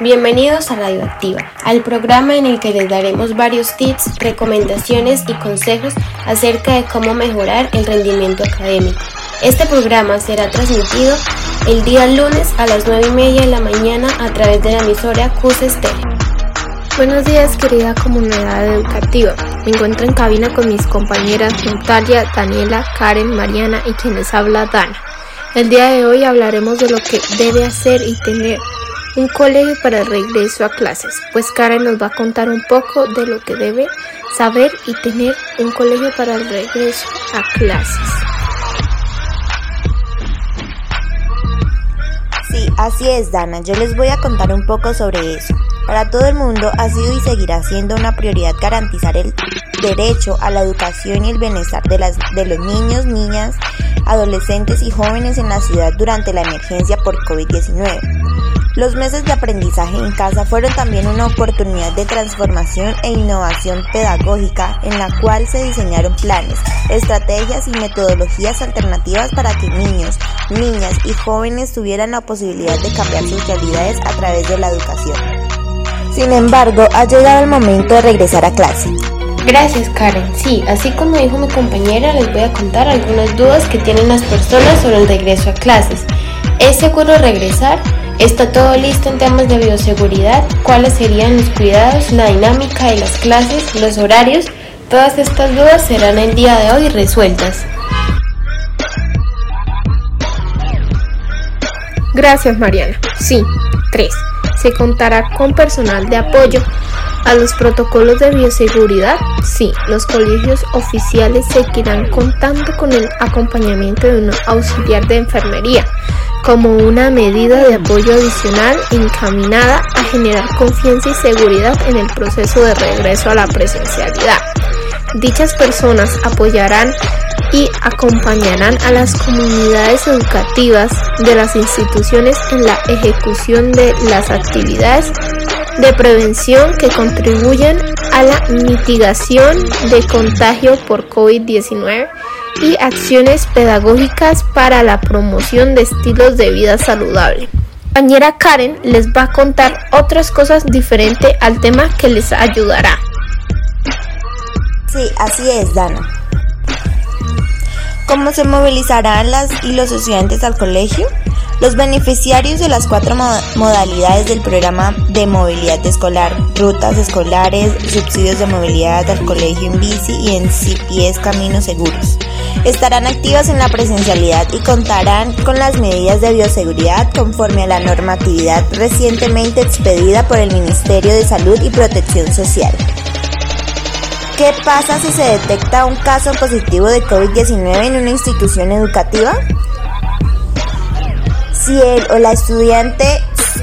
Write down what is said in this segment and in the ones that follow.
Bienvenidos a Radioactiva, al programa en el que les daremos varios tips, recomendaciones y consejos acerca de cómo mejorar el rendimiento académico. Este programa será transmitido el día lunes a las 9 y media de la mañana a través de la emisora Estéreo. Buenos días querida comunidad educativa. Me encuentro en cabina con mis compañeras Natalia, Daniela, Karen, Mariana y quienes habla Dana. El día de hoy hablaremos de lo que debe hacer y tener un colegio para el regreso a clases, pues Karen nos va a contar un poco de lo que debe saber y tener un colegio para el regreso a clases. Sí, así es, Dana. Yo les voy a contar un poco sobre eso. Para todo el mundo ha sido y seguirá siendo una prioridad garantizar el derecho a la educación y el bienestar de, las, de los niños, niñas, adolescentes y jóvenes en la ciudad durante la emergencia por COVID-19. Los meses de aprendizaje en casa fueron también una oportunidad de transformación e innovación pedagógica en la cual se diseñaron planes, estrategias y metodologías alternativas para que niños, niñas y jóvenes tuvieran la posibilidad de cambiar sus realidades a través de la educación. Sin embargo, ha llegado el momento de regresar a clase. Gracias Karen. Sí, así como dijo mi compañera, les voy a contar algunas dudas que tienen las personas sobre el regreso a clases. ¿Es seguro regresar? ¿Está todo listo en temas de bioseguridad? ¿Cuáles serían los cuidados, la dinámica de las clases, los horarios? Todas estas dudas serán el día de hoy resueltas. Gracias Mariana. Sí, 3. Se contará con personal de apoyo a los protocolos de bioseguridad. Sí, los colegios oficiales seguirán contando con el acompañamiento de un auxiliar de enfermería como una medida de apoyo adicional encaminada a generar confianza y seguridad en el proceso de regreso a la presencialidad. Dichas personas apoyarán y acompañarán a las comunidades educativas de las instituciones en la ejecución de las actividades de prevención que contribuyen a la mitigación de contagio por COVID-19 y acciones pedagógicas para la promoción de estilos de vida saludable. Compañera Karen les va a contar otras cosas diferentes al tema que les ayudará. Sí, así es, Dana. ¿Cómo se movilizarán las y los estudiantes al colegio? Los beneficiarios de las cuatro modalidades del programa de movilidad escolar, rutas escolares, subsidios de movilidad al colegio en bici y en CPS Caminos Seguros, estarán activas en la presencialidad y contarán con las medidas de bioseguridad conforme a la normatividad recientemente expedida por el Ministerio de Salud y Protección Social. ¿Qué pasa si se detecta un caso positivo de COVID-19 en una institución educativa? Si él o la estudiante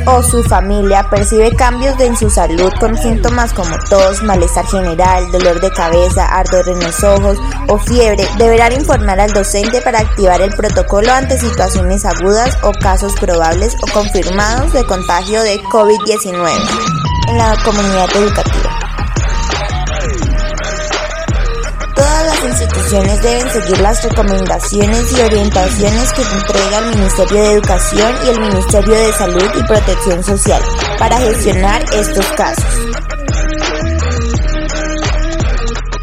o su familia percibe cambios en su salud con síntomas como tos, malestar general, dolor de cabeza, ardor en los ojos o fiebre, deberán informar al docente para activar el protocolo ante situaciones agudas o casos probables o confirmados de contagio de COVID-19 en la comunidad educativa. Instituciones deben seguir las recomendaciones y orientaciones que entrega el Ministerio de Educación y el Ministerio de Salud y Protección Social para gestionar estos casos.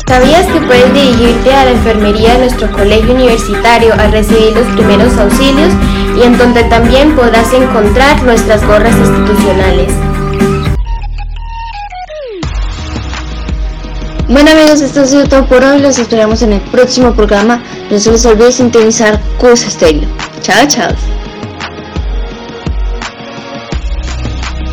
¿Sabías que puedes dirigirte a la enfermería de nuestro colegio universitario a recibir los primeros auxilios y en donde también podrás encontrar nuestras gorras institucionales? Bueno amigos, esto ha sido todo por hoy. Los esperamos en el próximo programa. No se les olvide sintonizar Curso Estéreo. Chao, chao.